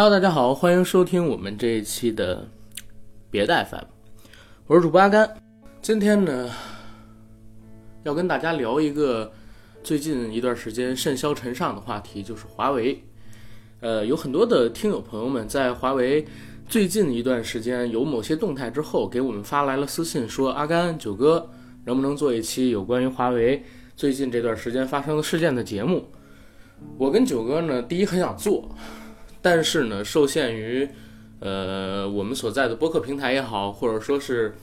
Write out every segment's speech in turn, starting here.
Hello，大家好，欢迎收听我们这一期的别带饭我是主播阿甘。今天呢，要跟大家聊一个最近一段时间甚嚣尘上的话题，就是华为。呃，有很多的听友朋友们在华为最近一段时间有某些动态之后，给我们发来了私信，说阿甘九哥能不能做一期有关于华为最近这段时间发生的事件的节目？我跟九哥呢，第一很想做。但是呢，受限于，呃，我们所在的播客平台也好，或者说是，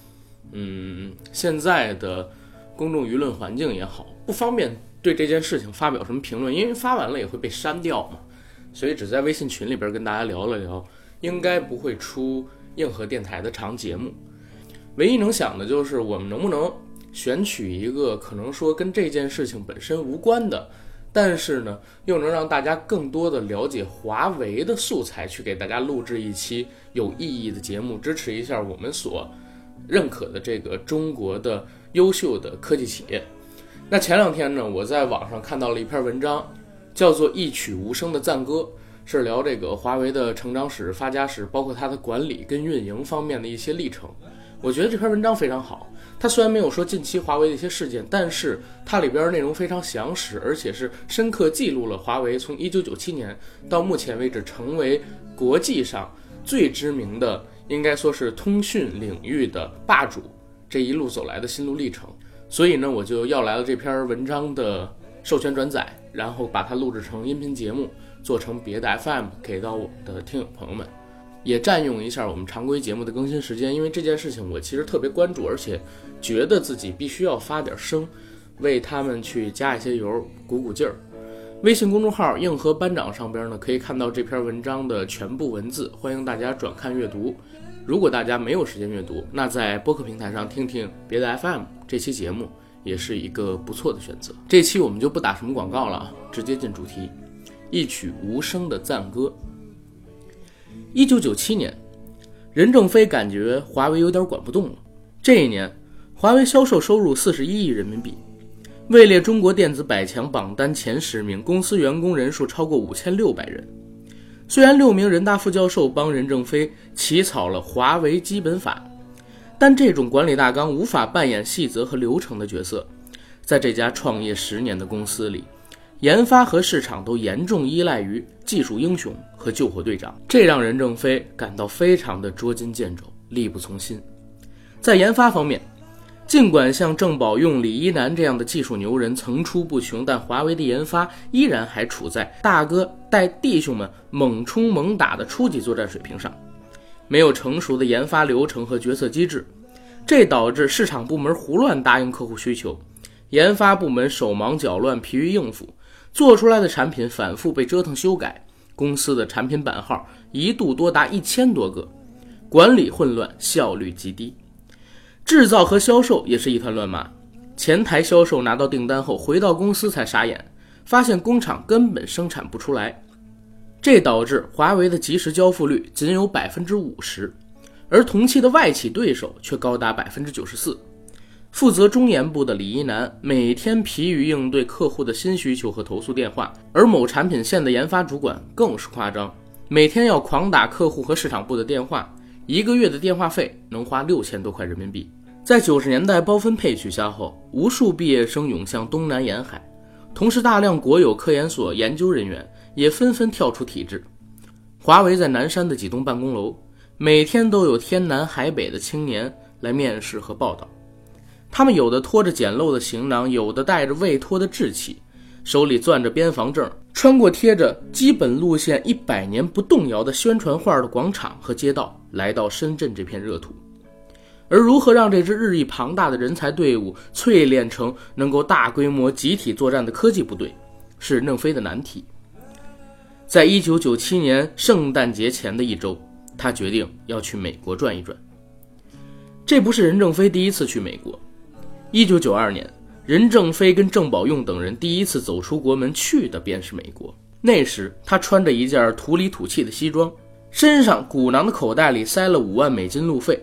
嗯，现在的公众舆论环境也好，不方便对这件事情发表什么评论，因为发完了也会被删掉嘛。所以只在微信群里边跟大家聊了聊，应该不会出硬核电台的长节目。唯一能想的就是我们能不能选取一个可能说跟这件事情本身无关的。但是呢，又能让大家更多的了解华为的素材，去给大家录制一期有意义的节目，支持一下我们所认可的这个中国的优秀的科技企业。那前两天呢，我在网上看到了一篇文章，叫做《一曲无声的赞歌》，是聊这个华为的成长史、发家史，包括它的管理跟运营方面的一些历程。我觉得这篇文章非常好。它虽然没有说近期华为的一些事件，但是它里边内容非常详实，而且是深刻记录了华为从1997年到目前为止成为国际上最知名的，应该说是通讯领域的霸主这一路走来的心路历程。所以呢，我就要来了这篇文章的授权转载，然后把它录制成音频节目，做成别的 FM 给到我的听友朋友们。也占用一下我们常规节目的更新时间，因为这件事情我其实特别关注，而且觉得自己必须要发点声，为他们去加一些油，鼓鼓劲儿。微信公众号“硬核班长”上边呢，可以看到这篇文章的全部文字，欢迎大家转看阅读。如果大家没有时间阅读，那在播客平台上听听别的 FM 这期节目也是一个不错的选择。这期我们就不打什么广告了，直接进主题，一曲无声的赞歌。一九九七年，任正非感觉华为有点管不动了。这一年，华为销售收入四十一亿人民币，位列中国电子百强榜单前十名，公司员工人数超过五千六百人。虽然六名人大副教授帮任正非起草了华为基本法，但这种管理大纲无法扮演细则和流程的角色。在这家创业十年的公司里。研发和市场都严重依赖于技术英雄和救火队长，这让任正非感到非常的捉襟见肘、力不从心。在研发方面，尽管像郑宝用、李一男这样的技术牛人层出不穷，但华为的研发依然还处在大哥带弟兄们猛冲猛打的初级作战水平上，没有成熟的研发流程和决策机制，这导致市场部门胡乱答应客户需求，研发部门手忙脚乱、疲于应付。做出来的产品反复被折腾修改，公司的产品版号一度多达一千多个，管理混乱，效率极低，制造和销售也是一团乱麻。前台销售拿到订单后回到公司才傻眼，发现工厂根本生产不出来，这导致华为的即时交付率仅有百分之五十，而同期的外企对手却高达百分之九十四。负责中研部的李一男每天疲于应对客户的新需求和投诉电话，而某产品线的研发主管更是夸张，每天要狂打客户和市场部的电话，一个月的电话费能花六千多块人民币。在九十年代包分配取消后，无数毕业生涌向东南沿海，同时大量国有科研所研究人员也纷纷跳出体制。华为在南山的几栋办公楼，每天都有天南海北的青年来面试和报道。他们有的拖着简陋的行囊，有的带着未脱的稚气，手里攥着边防证，穿过贴着基本路线一百年不动摇的宣传画的广场和街道，来到深圳这片热土。而如何让这支日益庞大的人才队伍淬炼成能够大规模集体作战的科技部队，是任正非的难题。在一九九七年圣诞节前的一周，他决定要去美国转一转。这不是任正非第一次去美国。一九九二年，任正非跟郑宝用等人第一次走出国门，去的便是美国。那时，他穿着一件土里土气的西装，身上鼓囊的口袋里塞了五万美金路费，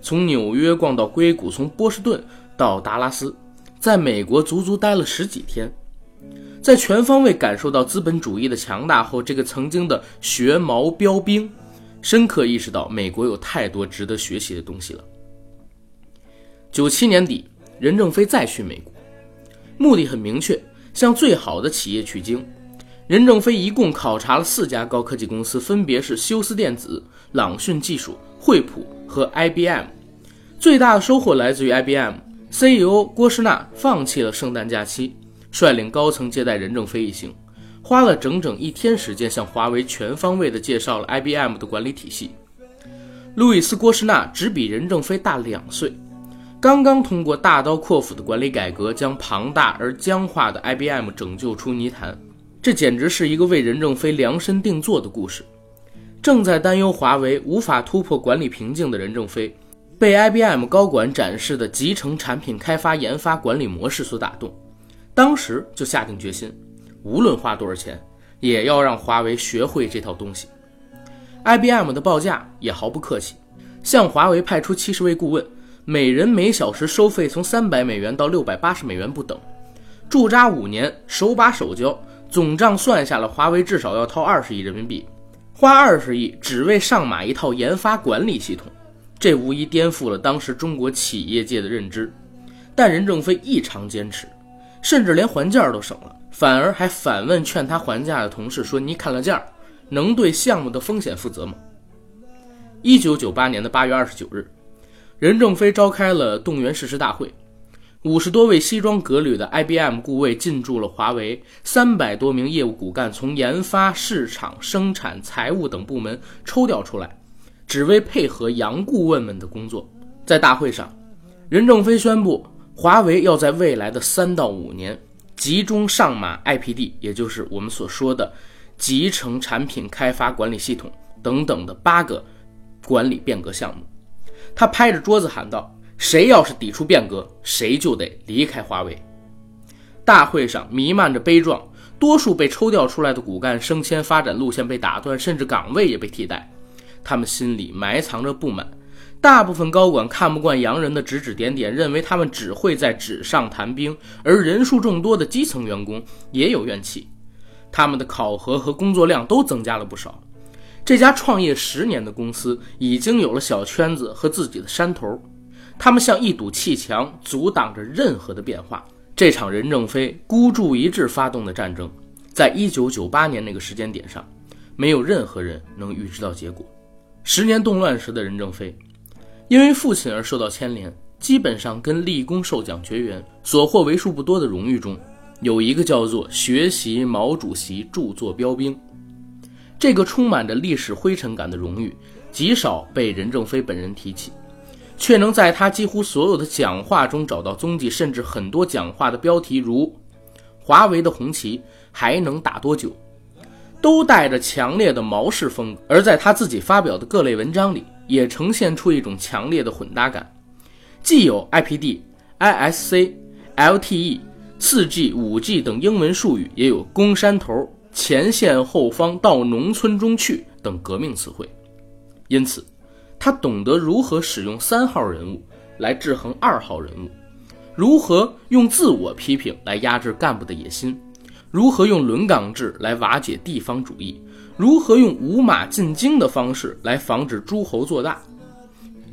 从纽约逛到硅谷，从波士顿到达拉斯，在美国足足待了十几天。在全方位感受到资本主义的强大后，这个曾经的学毛标兵，深刻意识到美国有太多值得学习的东西了。九七年底，任正非再去美国，目的很明确，向最好的企业取经。任正非一共考察了四家高科技公司，分别是休斯电子、朗讯技术、惠普和 IBM。最大的收获来自于 IBM，CEO 郭士纳放弃了圣诞假期。率领高层接待任正非一行，花了整整一天时间向华为全方位地介绍了 IBM 的管理体系。路易斯·郭士纳只比任正非大两岁，刚刚通过大刀阔斧的管理改革，将庞大而僵化的 IBM 拯救出泥潭。这简直是一个为任正非量身定做的故事。正在担忧华为无法突破管理瓶颈的任正非，被 IBM 高管展示的集成产品开发、研发、管理模式所打动。当时就下定决心，无论花多少钱，也要让华为学会这套东西。IBM 的报价也毫不客气，向华为派出七十位顾问，每人每小时收费从三百美元到六百八十美元不等，驻扎五年，手把手教，总账算下了，华为至少要掏二十亿人民币，花二十亿只为上马一套研发管理系统，这无疑颠覆了当时中国企业界的认知。但任正非异常坚持。甚至连还价都省了，反而还反问劝他还价的同事说：“你砍了价，能对项目的风险负责吗？”一九九八年的八月二十九日，任正非召开了动员誓师大会，五十多位西装革履的 IBM 顾问进驻了华为，三百多名业务骨干从研发、市场、生产、财务等部门抽调出来，只为配合杨顾问们的工作。在大会上，任正非宣布。华为要在未来的三到五年集中上马 IPD，也就是我们所说的集成产品开发管理系统等等的八个管理变革项目。他拍着桌子喊道：“谁要是抵触变革，谁就得离开华为。”大会上弥漫着悲壮，多数被抽调出来的骨干升迁发展路线被打断，甚至岗位也被替代。他们心里埋藏着不满。大部分高管看不惯洋人的指指点点，认为他们只会在纸上谈兵；而人数众多的基层员工也有怨气，他们的考核和工作量都增加了不少。这家创业十年的公司已经有了小圈子和自己的山头，他们像一堵砌墙，阻挡着任何的变化。这场任正非孤注一掷发动的战争，在一九九八年那个时间点上，没有任何人能预知到结果。十年动乱时的任正非。因为父亲而受到牵连，基本上跟立功受奖绝缘。所获为数不多的荣誉中，有一个叫做“学习毛主席著作标兵”。这个充满着历史灰尘感的荣誉，极少被任正非本人提起，却能在他几乎所有的讲话中找到踪迹。甚至很多讲话的标题，如“华为的红旗还能打多久”，都带着强烈的毛式风格。而在他自己发表的各类文章里，也呈现出一种强烈的混搭感，既有 IPD、ISC、LTE、4G、5G 等英文术语，也有攻山头、前线后方、到农村中去等革命词汇。因此，他懂得如何使用三号人物来制衡二号人物，如何用自我批评来压制干部的野心，如何用轮岗制来瓦解地方主义。如何用五马进京的方式来防止诸侯做大？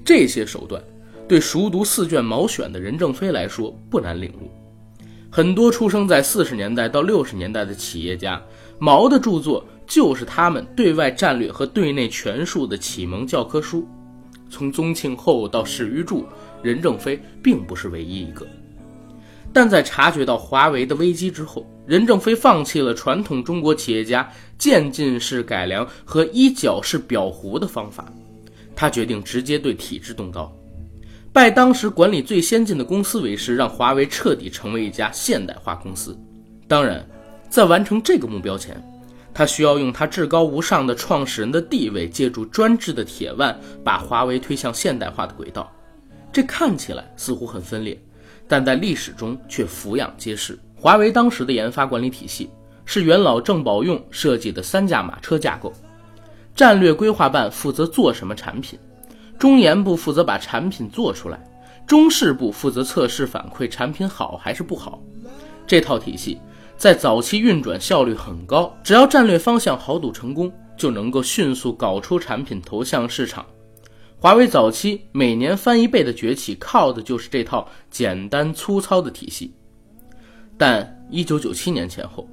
这些手段对熟读四卷《毛选》的任正非来说不难领悟。很多出生在四十年代到六十年代的企业家，毛的著作就是他们对外战略和对内权术的启蒙教科书。从宗庆后到史玉柱，任正非并不是唯一一个。但在察觉到华为的危机之后，任正非放弃了传统中国企业家渐进式改良和一角式裱糊的方法，他决定直接对体制动刀，拜当时管理最先进的公司为师，让华为彻底成为一家现代化公司。当然，在完成这个目标前，他需要用他至高无上的创始人的地位，借助专制的铁腕，把华为推向现代化的轨道。这看起来似乎很分裂。但在历史中却俯仰皆是。华为当时的研发管理体系是元老郑宝用设计的三驾马车架构，战略规划办负责做什么产品，中研部负责把产品做出来，中试部负责测试反馈产品好还是不好。这套体系在早期运转效率很高，只要战略方向豪赌成功，就能够迅速搞出产品投向市场。华为早期每年翻一倍的崛起，靠的就是这套简单粗糙的体系。但一九九七年前后，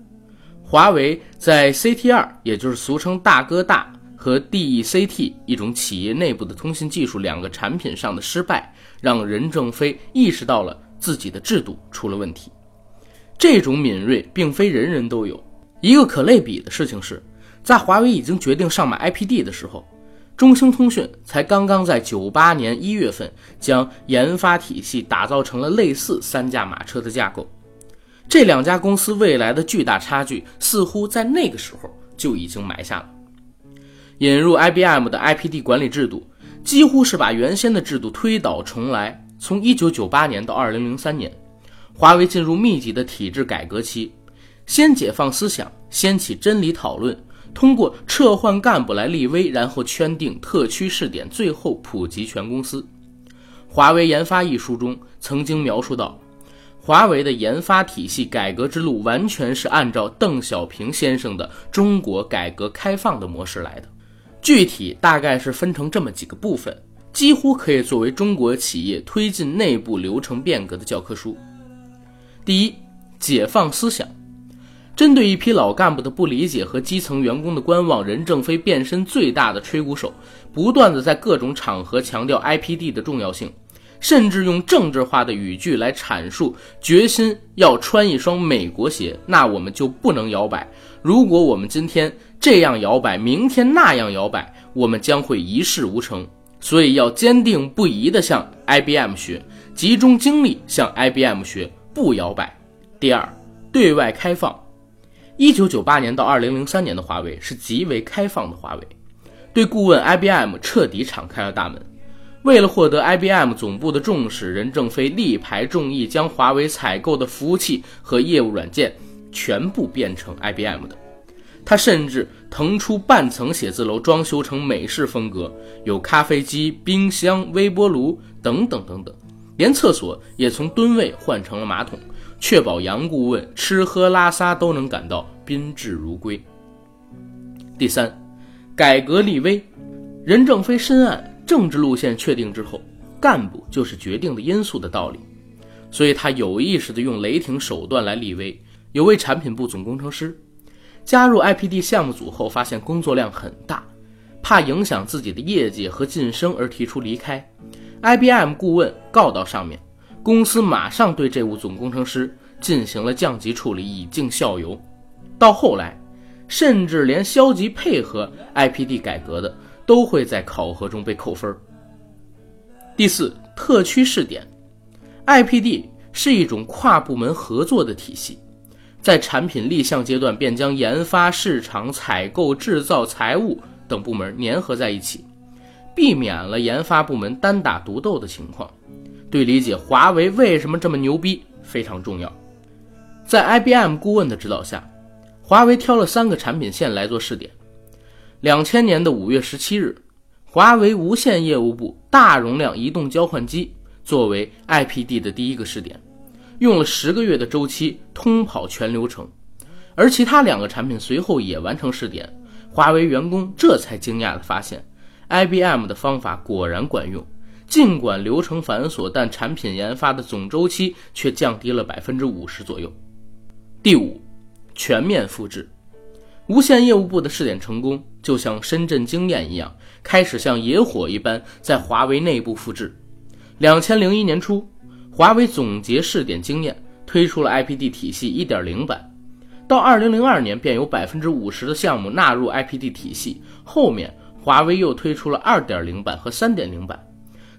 华为在 CT 二也就是俗称大哥大和 DECT 一种企业内部的通信技术两个产品上的失败，让任正非意识到了自己的制度出了问题。这种敏锐并非人人都有。一个可类比的事情是，在华为已经决定上买 IPD 的时候。中兴通讯才刚刚在九八年一月份将研发体系打造成了类似三驾马车的架构，这两家公司未来的巨大差距似乎在那个时候就已经埋下了。引入 IBM 的 IPD 管理制度，几乎是把原先的制度推倒重来。从一九九八年到二零零三年，华为进入密集的体制改革期，先解放思想，掀起真理讨论。通过撤换干部来立威，然后圈定特区试点，最后普及全公司。《华为研发》一书中曾经描述到，华为的研发体系改革之路完全是按照邓小平先生的中国改革开放的模式来的。具体大概是分成这么几个部分，几乎可以作为中国企业推进内部流程变革的教科书。第一，解放思想。针对一批老干部的不理解和基层员工的观望，任正非变身最大的吹鼓手，不断的在各种场合强调 IPD 的重要性，甚至用政治化的语句来阐述决心要穿一双美国鞋，那我们就不能摇摆。如果我们今天这样摇摆，明天那样摇摆，我们将会一事无成。所以要坚定不移地向 IBM 学，集中精力向 IBM 学，不摇摆。第二，对外开放。一九九八年到二零零三年的华为是极为开放的华为，对顾问 IBM 彻底敞开了大门。为了获得 IBM 总部的重视，任正非力排众议，将华为采购的服务器和业务软件全部变成 IBM 的。他甚至腾出半层写字楼，装修成美式风格，有咖啡机、冰箱、微波炉等等等等，连厕所也从蹲位换成了马桶。确保杨顾问吃喝拉撒都能感到宾至如归。第三，改革立威。任正非深谙政治路线确定之后，干部就是决定的因素的道理，所以他有意识地用雷霆手段来立威。有位产品部总工程师加入 IPD 项目组后，发现工作量很大，怕影响自己的业绩和晋升而提出离开。IBM 顾问告到上面。公司马上对这位总工程师进行了降级处理，以儆效尤。到后来，甚至连消极配合 IPD 改革的，都会在考核中被扣分。第四，特区试点，IPD 是一种跨部门合作的体系，在产品立项阶段便将研发、市场、采购、制造、财务等部门粘合在一起，避免了研发部门单打独斗的情况。对理解华为为什么这么牛逼非常重要。在 IBM 顾问的指导下，华为挑了三个产品线来做试点。两千年的五月十七日，华为无线业务部大容量移动交换机作为 IPD 的第一个试点，用了十个月的周期通跑全流程，而其他两个产品随后也完成试点。华为员工这才惊讶地发现，IBM 的方法果然管用。尽管流程繁琐，但产品研发的总周期却降低了百分之五十左右。第五，全面复制无线业务部的试点成功，就像深圳经验一样，开始像野火一般在华为内部复制。两千零一年初，华为总结试点经验，推出了 IPD 体系一点零版。到二零零二年，便有百分之五十的项目纳入 IPD 体系。后面，华为又推出了二点零版和三点零版。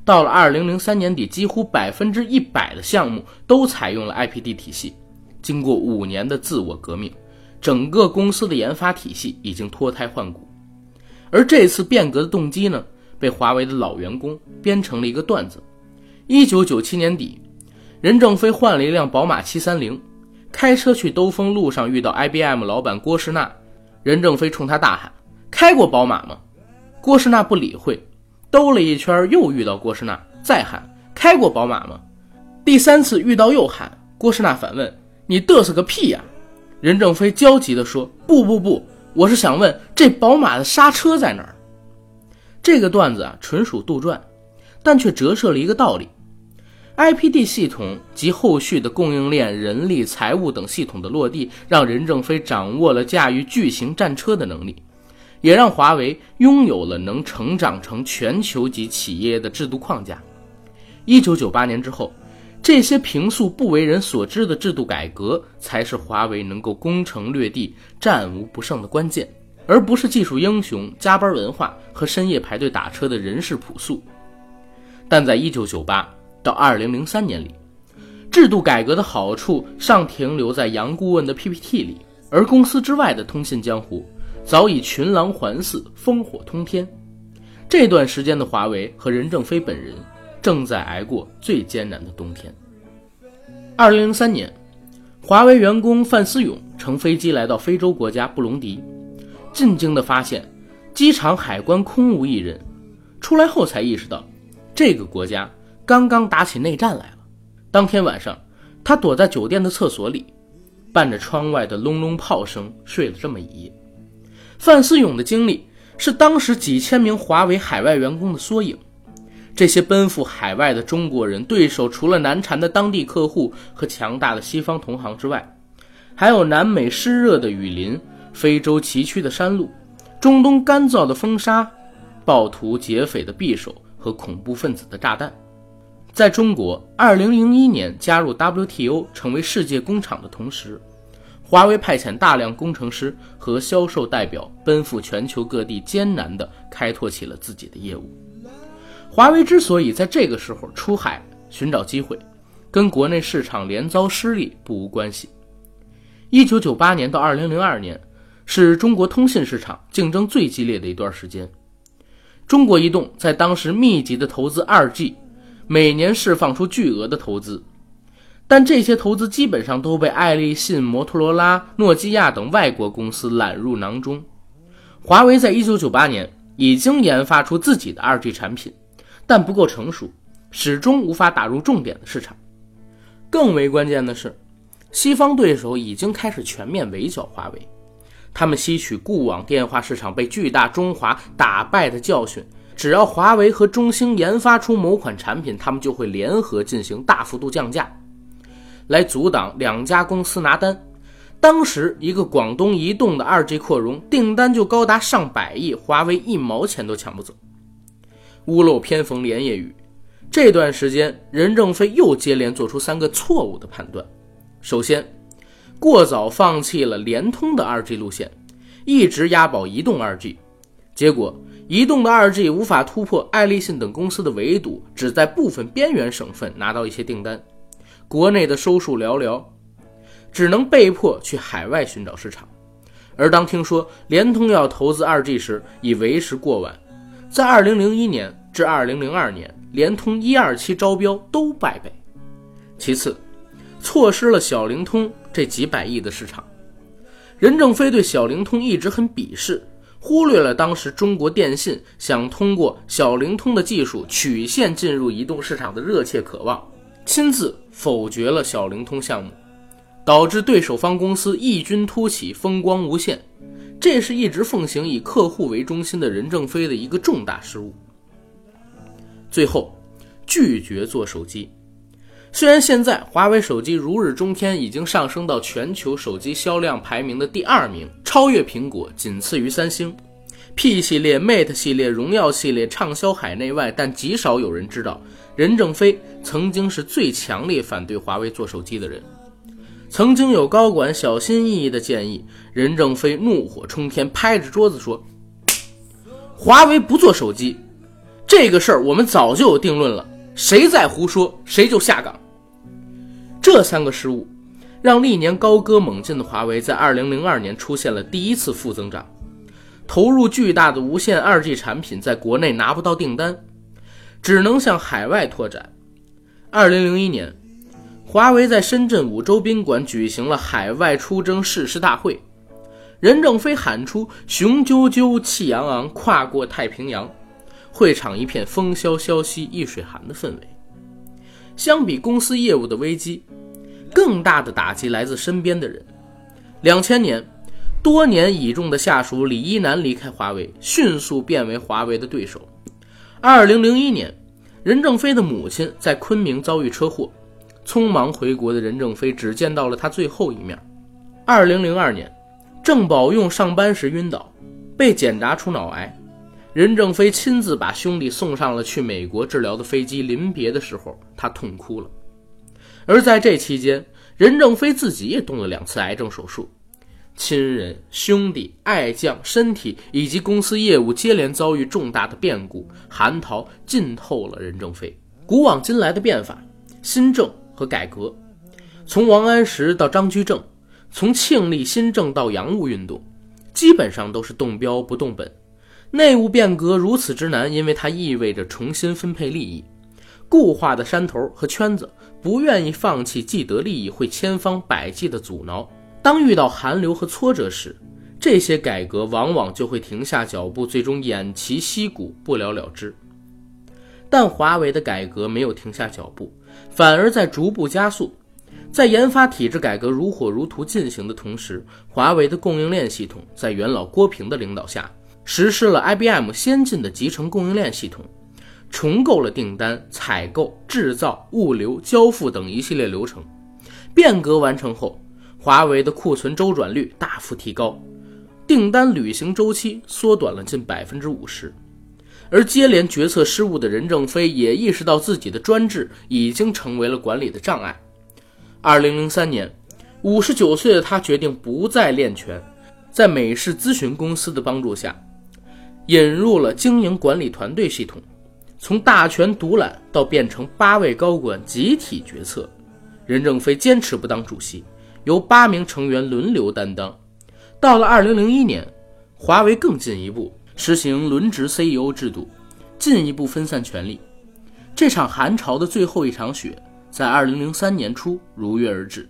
到了二零零三年底，几乎百分之一百的项目都采用了 IPD 体系。经过五年的自我革命，整个公司的研发体系已经脱胎换骨。而这次变革的动机呢，被华为的老员工编成了一个段子：一九九七年底，任正非换了一辆宝马七三零，开车去兜风，路上遇到 IBM 老板郭士纳，任正非冲他大喊：“开过宝马吗？”郭士纳不理会。兜了一圈，又遇到郭士纳，再喊：“开过宝马吗？”第三次遇到又喊，郭士纳反问：“你嘚瑟个屁呀！”任正非焦急地说：“不不不，我是想问这宝马的刹车在哪儿？”这个段子啊，纯属杜撰，但却折射了一个道理：IPD 系统及后续的供应链、人力、财务等系统的落地，让任正非掌握了驾驭巨型战车的能力，也让华为拥有了能成长成全球级企业的制度框架。一九九八年之后。这些平素不为人所知的制度改革，才是华为能够攻城略地、战无不胜的关键，而不是技术英雄、加班文化和深夜排队打车的人事朴素。但在1998到2003年里，制度改革的好处尚停留在杨顾问的 PPT 里，而公司之外的通信江湖早已群狼环伺、烽火通天。这段时间的华为和任正非本人。正在挨过最艰难的冬天。二零零三年，华为员工范思勇乘飞机来到非洲国家布隆迪，震惊地发现机场海关空无一人。出来后才意识到，这个国家刚刚打起内战来了。当天晚上，他躲在酒店的厕所里，伴着窗外的隆隆炮声睡了这么一夜。范思勇的经历是当时几千名华为海外员工的缩影。这些奔赴海外的中国人，对手除了难缠的当地客户和强大的西方同行之外，还有南美湿热的雨林、非洲崎岖的山路、中东干燥的风沙、暴徒劫匪的匕首和恐怖分子的炸弹。在中国2001年加入 WTO 成为世界工厂的同时，华为派遣大量工程师和销售代表奔赴全球各地，艰难地开拓起了自己的业务。华为之所以在这个时候出海寻找机会，跟国内市场连遭失利不无关系。一九九八年到二零零二年，是中国通信市场竞争最激烈的一段时间。中国移动在当时密集的投资二 G，每年释放出巨额的投资，但这些投资基本上都被爱立信、摩托罗拉、诺基亚等外国公司揽入囊中。华为在一九九八年已经研发出自己的二 G 产品。但不够成熟，始终无法打入重点的市场。更为关键的是，西方对手已经开始全面围剿华为。他们吸取固网电话市场被巨大中华打败的教训，只要华为和中兴研发出某款产品，他们就会联合进行大幅度降价，来阻挡两家公司拿单。当时，一个广东移动的二 G 扩容订单就高达上百亿，华为一毛钱都抢不走。屋漏偏逢连夜雨，这段时间，任正非又接连做出三个错误的判断。首先，过早放弃了联通的 2G 路线，一直押宝移动 2G，结果移动的 2G 无法突破爱立信等公司的围堵，只在部分边缘省份拿到一些订单，国内的收数寥寥，只能被迫去海外寻找市场。而当听说联通要投资 2G 时，已为时过晚。在二零零一年至二零零二年，联通一二期招标都败北。其次，错失了小灵通这几百亿的市场。任正非对小灵通一直很鄙视，忽略了当时中国电信想通过小灵通的技术曲线进入移动市场的热切渴望，亲自否决了小灵通项目，导致对手方公司异军突起，风光无限。这是一直奉行以客户为中心的任正非的一个重大失误。最后，拒绝做手机。虽然现在华为手机如日中天，已经上升到全球手机销量排名的第二名，超越苹果，仅次于三星。P 系列、Mate 系列、荣耀系列畅销海内外，但极少有人知道，任正非曾经是最强烈反对华为做手机的人。曾经有高管小心翼翼的建议，任正非怒火冲天，拍着桌子说：“华为不做手机，这个事儿我们早就有定论了，谁再胡说，谁就下岗。”这三个失误，让历年高歌猛进的华为在2002年出现了第一次负增长，投入巨大的无线 2G 产品在国内拿不到订单，只能向海外拓展。2001年。华为在深圳五洲宾馆举行了海外出征誓师大会，任正非喊出“雄赳赳，气昂昂，跨过太平洋”，会场一片风萧萧兮易水寒的氛围。相比公司业务的危机，更大的打击来自身边的人。两千年，多年倚重的下属李一男离开华为，迅速变为华为的对手。二零零一年，任正非的母亲在昆明遭遇车祸，匆忙回国的任正非只见到了他最后一面。二零零二年，郑宝用上班时晕倒，被检查出脑癌。任正非亲自把兄弟送上了去美国治疗的飞机，临别的时候，他痛哭了。而在这期间，任正非自己也动了两次癌症手术，亲人、兄弟、爱将、身体以及公司业务接连遭遇重大的变故，寒桃浸透了任正非。古往今来的变法、新政和改革，从王安石到张居正，从庆历新政到洋务运动，基本上都是动标不动本。内务变革如此之难，因为它意味着重新分配利益，固化的山头和圈子不愿意放弃既得利益，会千方百计的阻挠。当遇到寒流和挫折时，这些改革往往就会停下脚步，最终偃旗息鼓，不了了之。但华为的改革没有停下脚步，反而在逐步加速。在研发体制改革如火如荼进行的同时，华为的供应链系统在元老郭平的领导下。实施了 IBM 先进的集成供应链系统，重构了订单、采购、制造、物流、交付等一系列流程。变革完成后，华为的库存周转率大幅提高，订单履行周期缩短了近百分之五十。而接连决策失误的任正非也意识到自己的专制已经成为了管理的障碍。二零零三年，五十九岁的他决定不再练拳，在美式咨询公司的帮助下。引入了经营管理团队系统，从大权独揽到变成八位高管集体决策。任正非坚持不当主席，由八名成员轮流担当。到了二零零一年，华为更进一步实行轮值 CEO 制度，进一步分散权力。这场寒潮的最后一场雪，在二零零三年初如约而至。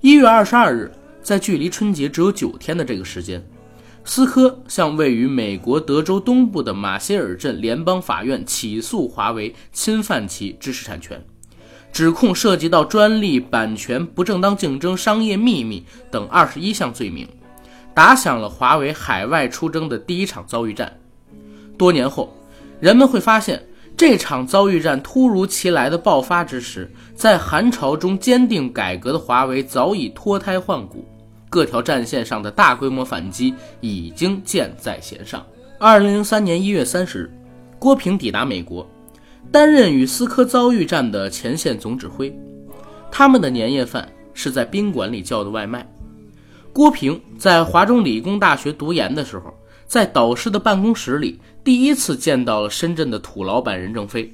一月二十二日，在距离春节只有九天的这个时间。思科向位于美国德州东部的马歇尔镇联邦法院起诉华为侵犯其知识产权，指控涉及到专利、版权、不正当竞争、商业秘密等二十一项罪名，打响了华为海外出征的第一场遭遇战。多年后，人们会发现，这场遭遇战突如其来的爆发之时，在寒潮中坚定改革的华为早已脱胎换骨。各条战线上的大规模反击已经箭在弦上。二零零三年一月三十日，郭平抵达美国，担任与思科遭遇战的前线总指挥。他们的年夜饭是在宾馆里叫的外卖。郭平在华中理工大学读研的时候，在导师的办公室里第一次见到了深圳的土老板任正非。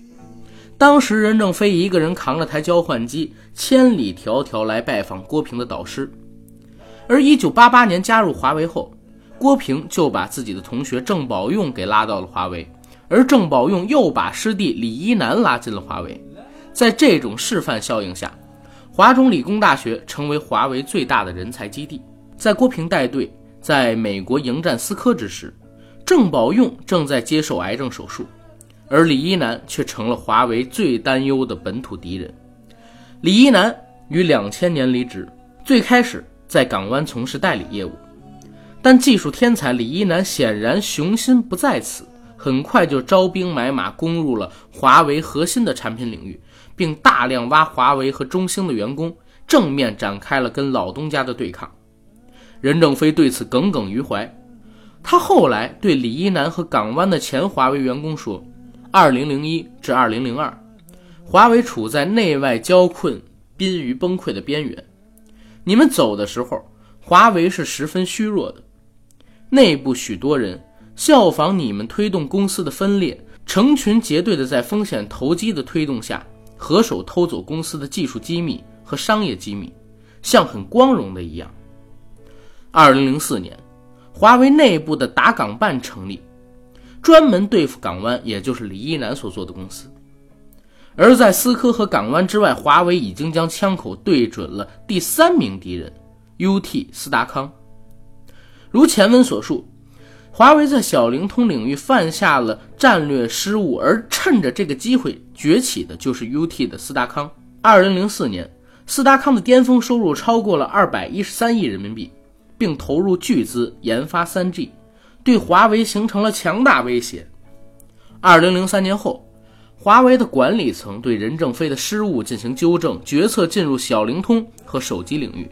当时任正非一个人扛了台交换机，千里迢迢来拜访郭平的导师。而1988年加入华为后，郭平就把自己的同学郑宝用给拉到了华为，而郑宝用又把师弟李一男拉进了华为。在这种示范效应下，华中理工大学成为华为最大的人才基地。在郭平带队在美国迎战思科之时，郑宝用正在接受癌症手术，而李一男却成了华为最担忧的本土敌人。李一男于两千年离职，最开始。在港湾从事代理业务，但技术天才李一男显然雄心不在此，很快就招兵买马，攻入了华为核心的产品领域，并大量挖华为和中兴的员工，正面展开了跟老东家的对抗。任正非对此耿耿于怀，他后来对李一男和港湾的前华为员工说：“2001 至2002，华为处在内外交困、濒于崩溃的边缘。”你们走的时候，华为是十分虚弱的，内部许多人效仿你们推动公司的分裂，成群结队的在风险投机的推动下，合手偷走公司的技术机密和商业机密，像很光荣的一样。二零零四年，华为内部的打港办成立，专门对付港湾，也就是李一男所做的公司。而在思科和港湾之外，华为已经将枪口对准了第三名敌人 UT 斯达康。如前文所述，华为在小灵通领域犯下了战略失误，而趁着这个机会崛起的就是 UT 的斯达康。二零零四年，斯达康的巅峰收入超过了二百一十三亿人民币，并投入巨资研发 3G，对华为形成了强大威胁。2003年后，华为的管理层对任正非的失误进行纠正，决策进入小灵通和手机领域。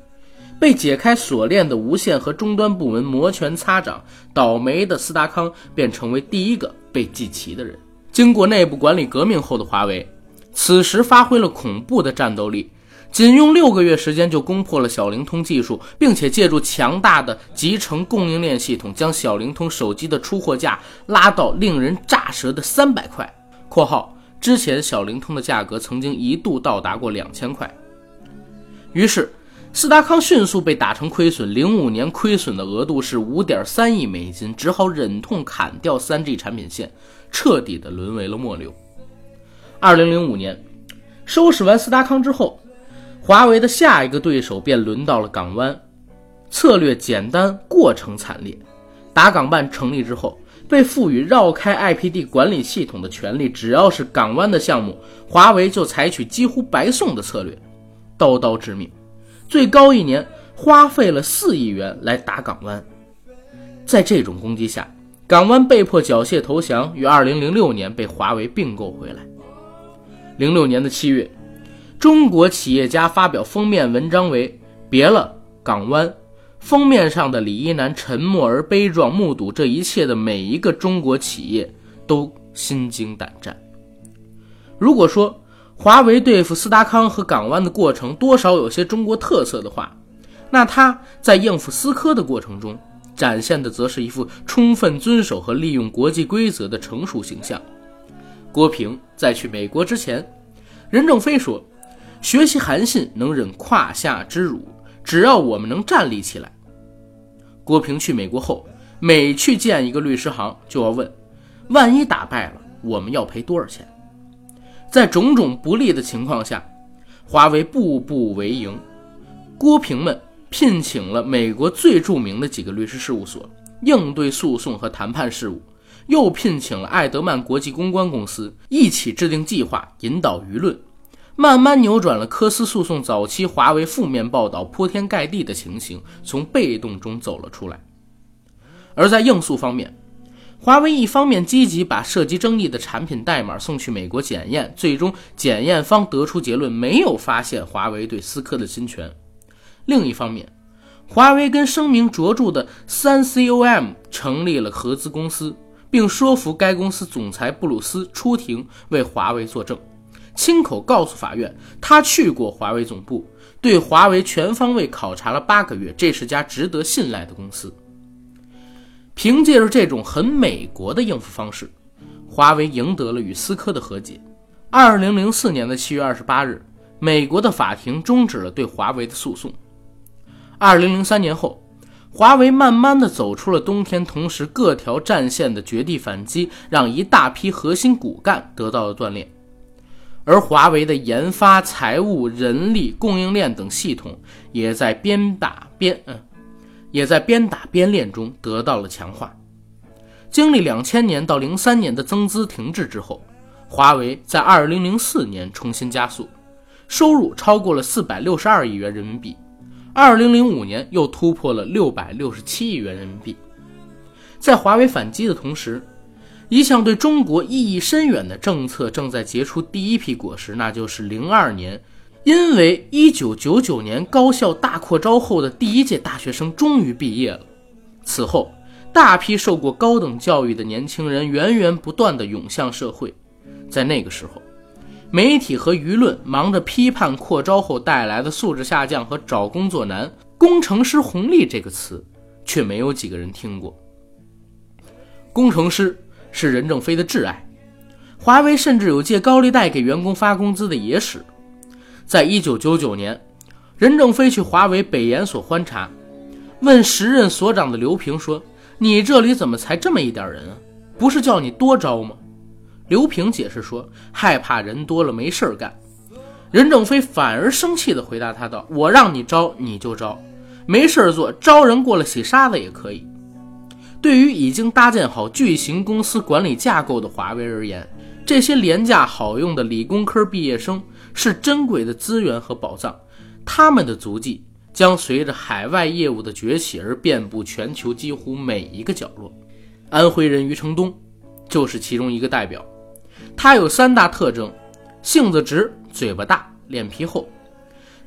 被解开锁链的无线和终端部门摩拳擦掌，倒霉的斯达康便成为第一个被记齐的人。经过内部管理革命后的华为，此时发挥了恐怖的战斗力，仅用六个月时间就攻破了小灵通技术，并且借助强大的集成供应链系统，将小灵通手机的出货价拉到令人咋舌的三百块（括号之前小灵通的价格曾经一度到达过两千块）。于是。斯达康迅速被打成亏损，零五年亏损的额度是五点三亿美金，只好忍痛砍掉三 G 产品线，彻底的沦为了末流。二零零五年，收拾完斯达康之后，华为的下一个对手便轮到了港湾，策略简单，过程惨烈。打港办成立之后，被赋予绕开 IPD 管理系统的权利，只要是港湾的项目，华为就采取几乎白送的策略，刀刀致命。最高一年花费了四亿元来打港湾，在这种攻击下，港湾被迫缴械投降，于二零零六年被华为并购回来。零六年的七月，中国企业家发表封面文章为“别了港湾”，封面上的李一男沉默而悲壮，目睹这一切的每一个中国企业都心惊胆战。如果说，华为对付斯达康和港湾的过程多少有些中国特色的话，那他在应付思科的过程中展现的则是一副充分遵守和利用国际规则的成熟形象。郭平在去美国之前，任正非说：“学习韩信能忍胯下之辱，只要我们能站立起来。”郭平去美国后，每去见一个律师行，就要问：“万一打败了，我们要赔多少钱？”在种种不利的情况下，华为步步为营。郭平们聘请了美国最著名的几个律师事务所应对诉讼和谈判事务，又聘请了艾德曼国际公关公司一起制定计划，引导舆论，慢慢扭转了科斯诉讼早期华为负面报道铺天盖地的情形，从被动中走了出来。而在应诉方面，华为一方面积极把涉及争议的产品代码送去美国检验，最终检验方得出结论没有发现华为对思科的侵权；另一方面，华为跟声名卓著的三 COM 成立了合资公司，并说服该公司总裁布鲁斯出庭为华为作证，亲口告诉法院他去过华为总部，对华为全方位考察了八个月，这是家值得信赖的公司。凭借着这种很美国的应付方式，华为赢得了与思科的和解。二零零四年的七月二十八日，美国的法庭终止了对华为的诉讼。二零零三年后，华为慢慢的走出了冬天，同时各条战线的绝地反击让一大批核心骨干得到了锻炼，而华为的研发、财务、人力、供应链等系统也在边打边嗯。也在边打边练中得到了强化。经历两千年到零三年的增资停滞之后，华为在二零零四年重新加速，收入超过了四百六十二亿元人民币。二零零五年又突破了六百六十七亿元人民币。在华为反击的同时，一项对中国意义深远的政策正在结出第一批果实，那就是零二年。因为一九九九年高校大扩招后的第一届大学生终于毕业了，此后大批受过高等教育的年轻人源源不断地涌向社会。在那个时候，媒体和舆论忙着批判扩招后带来的素质下降和找工作难，“工程师红利”这个词却没有几个人听过。工程师是任正非的挚爱，华为甚至有借高利贷给员工发工资的野史。在一九九九年，任正非去华为北研所观察，问时任所长的刘平说：“你这里怎么才这么一点人啊？不是叫你多招吗？”刘平解释说：“害怕人多了没事儿干。”任正非反而生气地回答他道：“我让你招你就招，没事儿做招人过来洗沙子也可以。”对于已经搭建好巨型公司管理架构的华为而言，这些廉价好用的理工科毕业生。是珍贵的资源和宝藏，他们的足迹将随着海外业务的崛起而遍布全球几乎每一个角落。安徽人余承东就是其中一个代表。他有三大特征：性子直、嘴巴大、脸皮厚。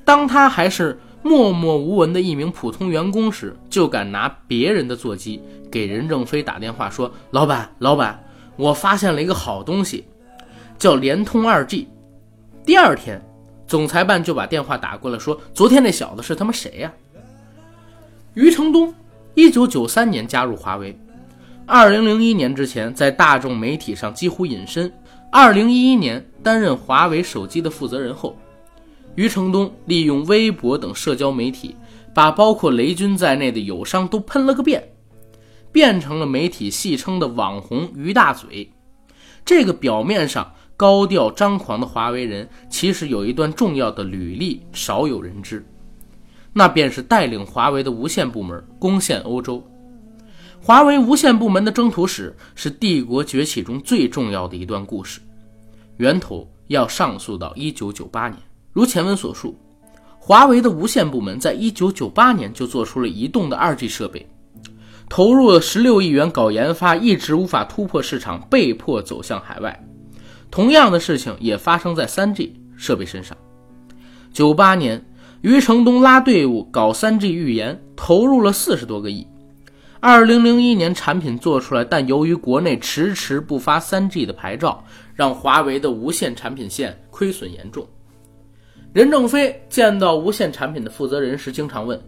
当他还是默默无闻的一名普通员工时，就敢拿别人的座机给任正非打电话说：“老板，老板，我发现了一个好东西，叫联通二 G。”第二天，总裁办就把电话打过来，说：“昨天那小子是他妈谁呀？”余承东，一九九三年加入华为，二零零一年之前在大众媒体上几乎隐身。二零一一年担任华为手机的负责人后。余承东利用微博等社交媒体，把包括雷军在内的友商都喷了个遍，变成了媒体戏称的网红“余大嘴”。这个表面上高调张狂的华为人，其实有一段重要的履历少有人知，那便是带领华为的无线部门攻陷欧洲。华为无线部门的征途史是帝国崛起中最重要的一段故事，源头要上溯到1998年。如前文所述，华为的无线部门在一九九八年就做出了移动的二 G 设备，投入了十六亿元搞研发，一直无法突破市场，被迫走向海外。同样的事情也发生在三 G 设备身上。九八年，余承东拉队伍搞三 G 预研，投入了四十多个亿。二零零一年产品做出来，但由于国内迟迟不发三 G 的牌照，让华为的无线产品线亏损严重。任正非见到无线产品的负责人时，经常问：“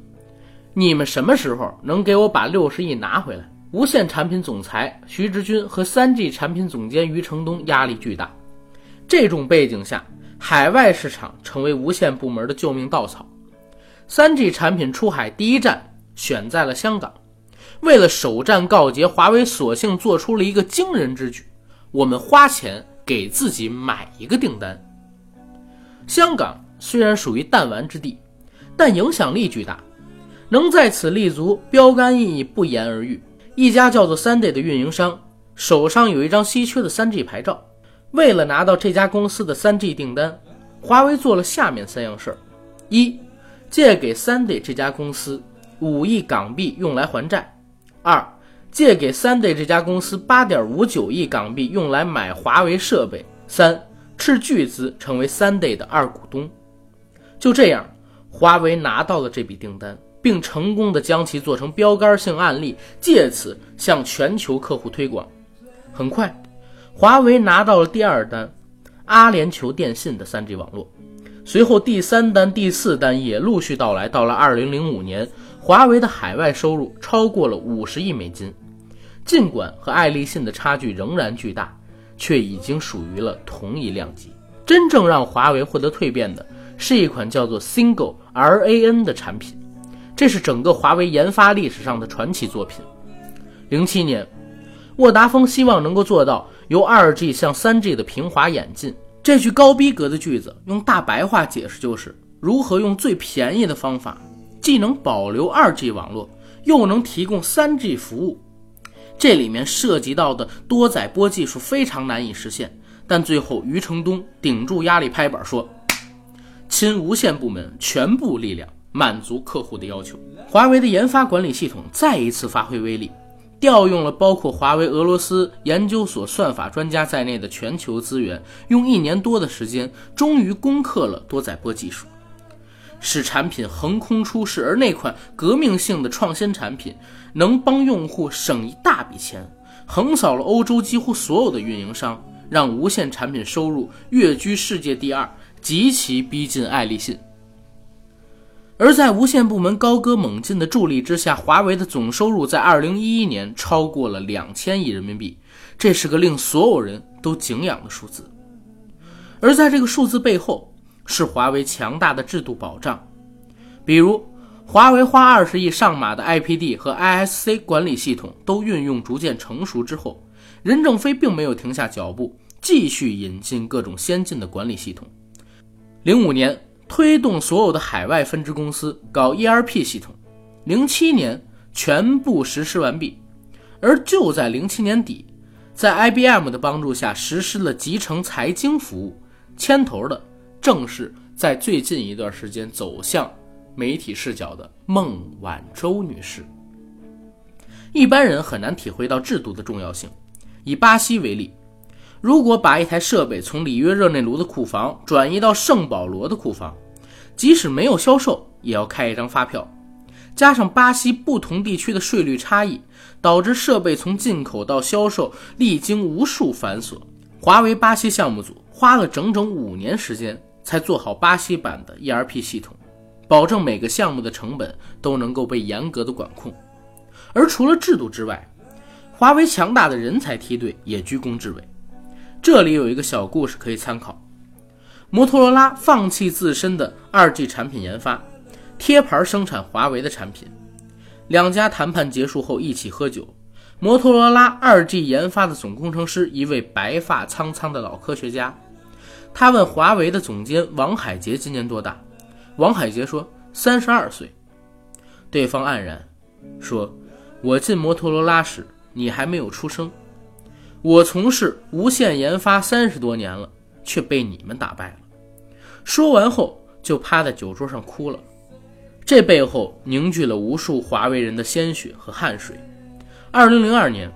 你们什么时候能给我把六十亿拿回来？”无线产品总裁徐直军和三 G 产品总监余承东压力巨大。这种背景下，海外市场成为无线部门的救命稻草。三 G 产品出海第一站选在了香港。为了首战告捷，华为索性做出了一个惊人之举：我们花钱给自己买一个订单。香港。虽然属于弹丸之地，但影响力巨大，能在此立足，标杆意义不言而喻。一家叫做 Sunday 的运营商手上有一张稀缺的 3G 牌照，为了拿到这家公司的 3G 订单，华为做了下面三样事儿：一、借给 Sunday 这家公司五亿港币用来还债；二、借给 Sunday 这家公司八点五九亿港币用来买华为设备；三、斥巨资成为 Sunday 的二股东。就这样，华为拿到了这笔订单，并成功的将其做成标杆性案例，借此向全球客户推广。很快，华为拿到了第二单，阿联酋电信的 3G 网络。随后，第三单、第四单也陆续到来。到了2005年，华为的海外收入超过了50亿美金。尽管和爱立信的差距仍然巨大，却已经属于了同一量级。真正让华为获得蜕变的。是一款叫做 Single RAN 的产品，这是整个华为研发历史上的传奇作品。零七年，沃达丰希望能够做到由 2G 向 3G 的平滑演进。这句高逼格的句子，用大白话解释就是如何用最便宜的方法，既能保留 2G 网络，又能提供 3G 服务。这里面涉及到的多载波技术非常难以实现，但最后余承东顶住压力拍板说。亲无线部门全部力量，满足客户的要求。华为的研发管理系统再一次发挥威力，调用了包括华为俄罗斯研究所算法专家在内的全球资源，用一年多的时间，终于攻克了多载波技术，使产品横空出世。而那款革命性的创新产品，能帮用户省一大笔钱，横扫了欧洲几乎所有的运营商，让无线产品收入跃居世界第二。极其逼近爱立信，而在无线部门高歌猛进的助力之下，华为的总收入在二零一一年超过了两千亿人民币，这是个令所有人都敬仰的数字。而在这个数字背后，是华为强大的制度保障，比如华为花二十亿上马的 IPD 和 ISC 管理系统都运用逐渐成熟之后，任正非并没有停下脚步，继续引进各种先进的管理系统。零五年推动所有的海外分支公司搞 ERP 系统，零七年全部实施完毕。而就在零七年底，在 IBM 的帮助下实施了集成财经服务，牵头的正是在最近一段时间走向媒体视角的孟晚舟女士。一般人很难体会到制度的重要性。以巴西为例，如果把一台设备从里约热内卢的库房转移到圣保罗的库房，即使没有销售，也要开一张发票。加上巴西不同地区的税率差异，导致设备从进口到销售历经无数繁琐。华为巴西项目组花了整整五年时间才做好巴西版的 ERP 系统，保证每个项目的成本都能够被严格的管控。而除了制度之外，华为强大的人才梯队也居功至伟。这里有一个小故事可以参考：摩托罗拉放弃自身的二 G 产品研发。贴牌生产华为的产品，两家谈判结束后一起喝酒。摩托罗拉二 G 研发的总工程师，一位白发苍苍的老科学家。他问华为的总监王海杰今年多大？王海杰说三十二岁。对方黯然说：“我进摩托罗拉时，你还没有出生。我从事无线研发三十多年了，却被你们打败了。”说完后就趴在酒桌上哭了。这背后凝聚了无数华为人的鲜血和汗水。二零零二年，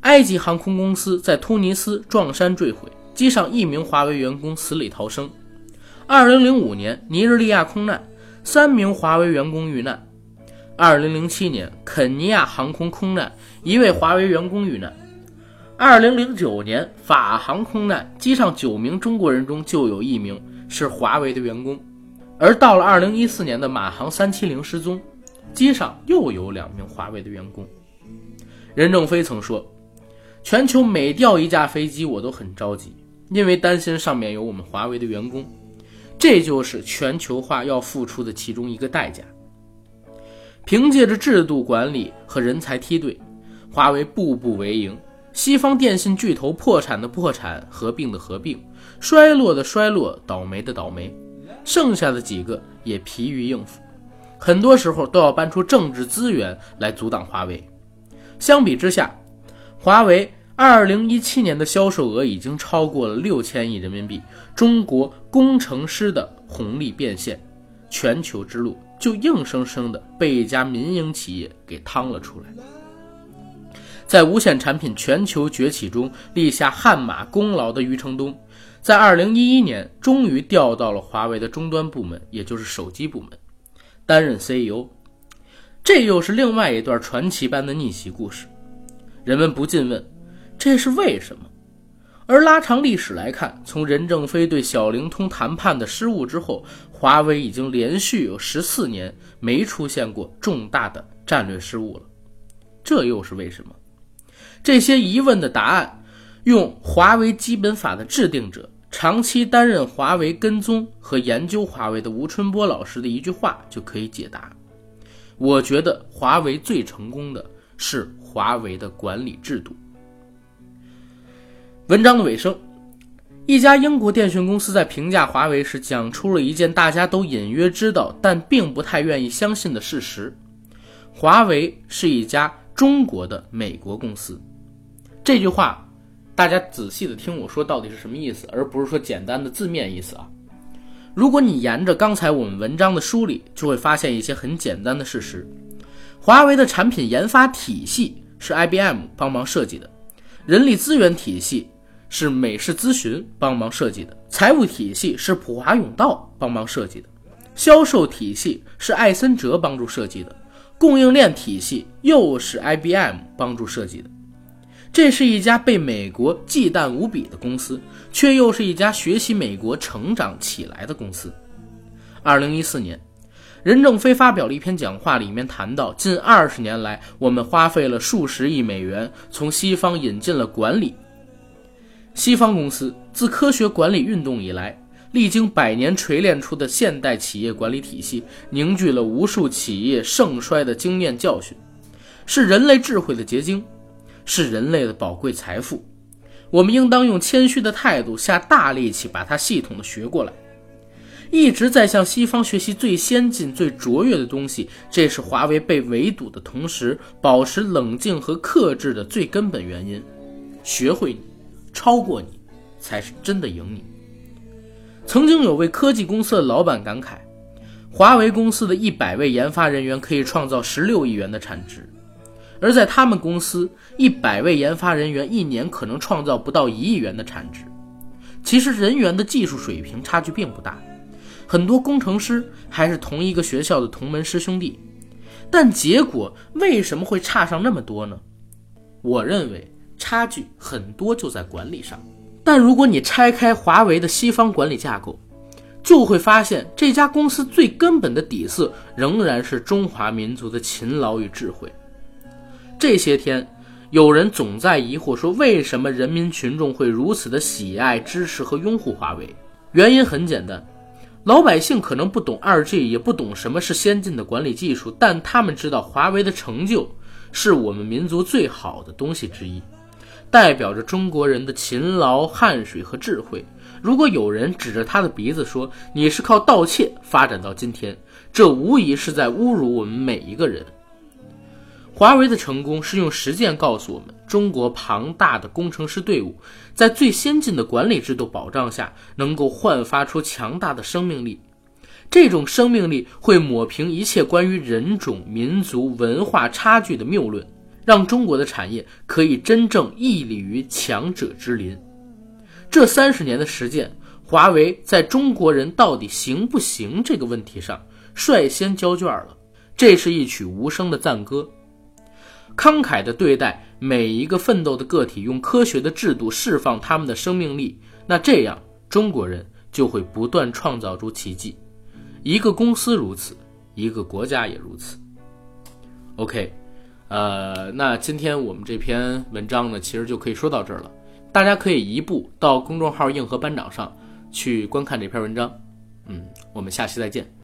埃及航空公司在突尼斯撞山坠毁，机上一名华为员工死里逃生。二零零五年，尼日利亚空难，三名华为员工遇难。二零零七年，肯尼亚航空空难，一位华为员工遇难。二零零九年，法航空难，机上九名中国人中就有一名是华为的员工。而到了二零一四年的马航三七零失踪，机上又有两名华为的员工。任正非曾说：“全球每掉一架飞机，我都很着急，因为担心上面有我们华为的员工。”这就是全球化要付出的其中一个代价。凭借着制度管理和人才梯队，华为步步为营。西方电信巨头破产的破产，合并的合并，衰落的衰落，倒霉的倒霉。剩下的几个也疲于应付，很多时候都要搬出政治资源来阻挡华为。相比之下，华为2017年的销售额已经超过了六千亿人民币，中国工程师的红利变现，全球之路就硬生生的被一家民营企业给趟了出来。在无线产品全球崛起中立下汗马功劳的余承东。在二零一一年，终于调到了华为的终端部门，也就是手机部门，担任 CEO。这又是另外一段传奇般的逆袭故事。人们不禁问：这是为什么？而拉长历史来看，从任正非对小灵通谈判的失误之后，华为已经连续有十四年没出现过重大的战略失误了。这又是为什么？这些疑问的答案。用华为基本法的制定者、长期担任华为跟踪和研究华为的吴春波老师的一句话就可以解答。我觉得华为最成功的是华为的管理制度。文章的尾声，一家英国电讯公司在评价华为时讲出了一件大家都隐约知道但并不太愿意相信的事实：华为是一家中国的美国公司。这句话。大家仔细的听我说，到底是什么意思，而不是说简单的字面意思啊。如果你沿着刚才我们文章的梳理，就会发现一些很简单的事实：华为的产品研发体系是 IBM 帮忙设计的，人力资源体系是美式咨询帮忙设计的，财务体系是普华永道帮忙设计的，销售体系是艾森哲帮助设计的，供应链体系又是 IBM 帮助设计的。这是一家被美国忌惮无比的公司，却又是一家学习美国成长起来的公司。二零一四年，任正非发表了一篇讲话，里面谈到，近二十年来，我们花费了数十亿美元，从西方引进了管理。西方公司自科学管理运动以来，历经百年锤炼出的现代企业管理体系，凝聚了无数企业盛衰的经验教训，是人类智慧的结晶。是人类的宝贵财富，我们应当用谦虚的态度，下大力气把它系统的学过来。一直在向西方学习最先进、最卓越的东西，这是华为被围堵的同时保持冷静和克制的最根本原因。学会你，超过你，才是真的赢你。曾经有位科技公司的老板感慨：华为公司的一百位研发人员可以创造十六亿元的产值，而在他们公司，一百位研发人员一年可能创造不到一亿元的产值。其实人员的技术水平差距并不大，很多工程师还是同一个学校的同门师兄弟，但结果为什么会差上那么多呢？我认为差距很多就在管理上。但如果你拆开华为的西方管理架构，就会发现这家公司最根本的底色仍然是中华民族的勤劳与智慧。这些天。有人总在疑惑说，为什么人民群众会如此的喜爱、支持和拥护华为？原因很简单，老百姓可能不懂二 G，也不懂什么是先进的管理技术，但他们知道华为的成就是我们民族最好的东西之一，代表着中国人的勤劳、汗水和智慧。如果有人指着他的鼻子说你是靠盗窃发展到今天，这无疑是在侮辱我们每一个人。华为的成功是用实践告诉我们，中国庞大的工程师队伍在最先进的管理制度保障下，能够焕发出强大的生命力。这种生命力会抹平一切关于人种、民族、文化差距的谬论，让中国的产业可以真正屹立于强者之林。这三十年的实践，华为在中国人到底行不行这个问题上率先交卷了。这是一曲无声的赞歌。慷慨地对待每一个奋斗的个体，用科学的制度释放他们的生命力，那这样中国人就会不断创造出奇迹。一个公司如此，一个国家也如此。OK，呃，那今天我们这篇文章呢，其实就可以说到这儿了。大家可以移步到公众号“硬核班长”上去观看这篇文章。嗯，我们下期再见。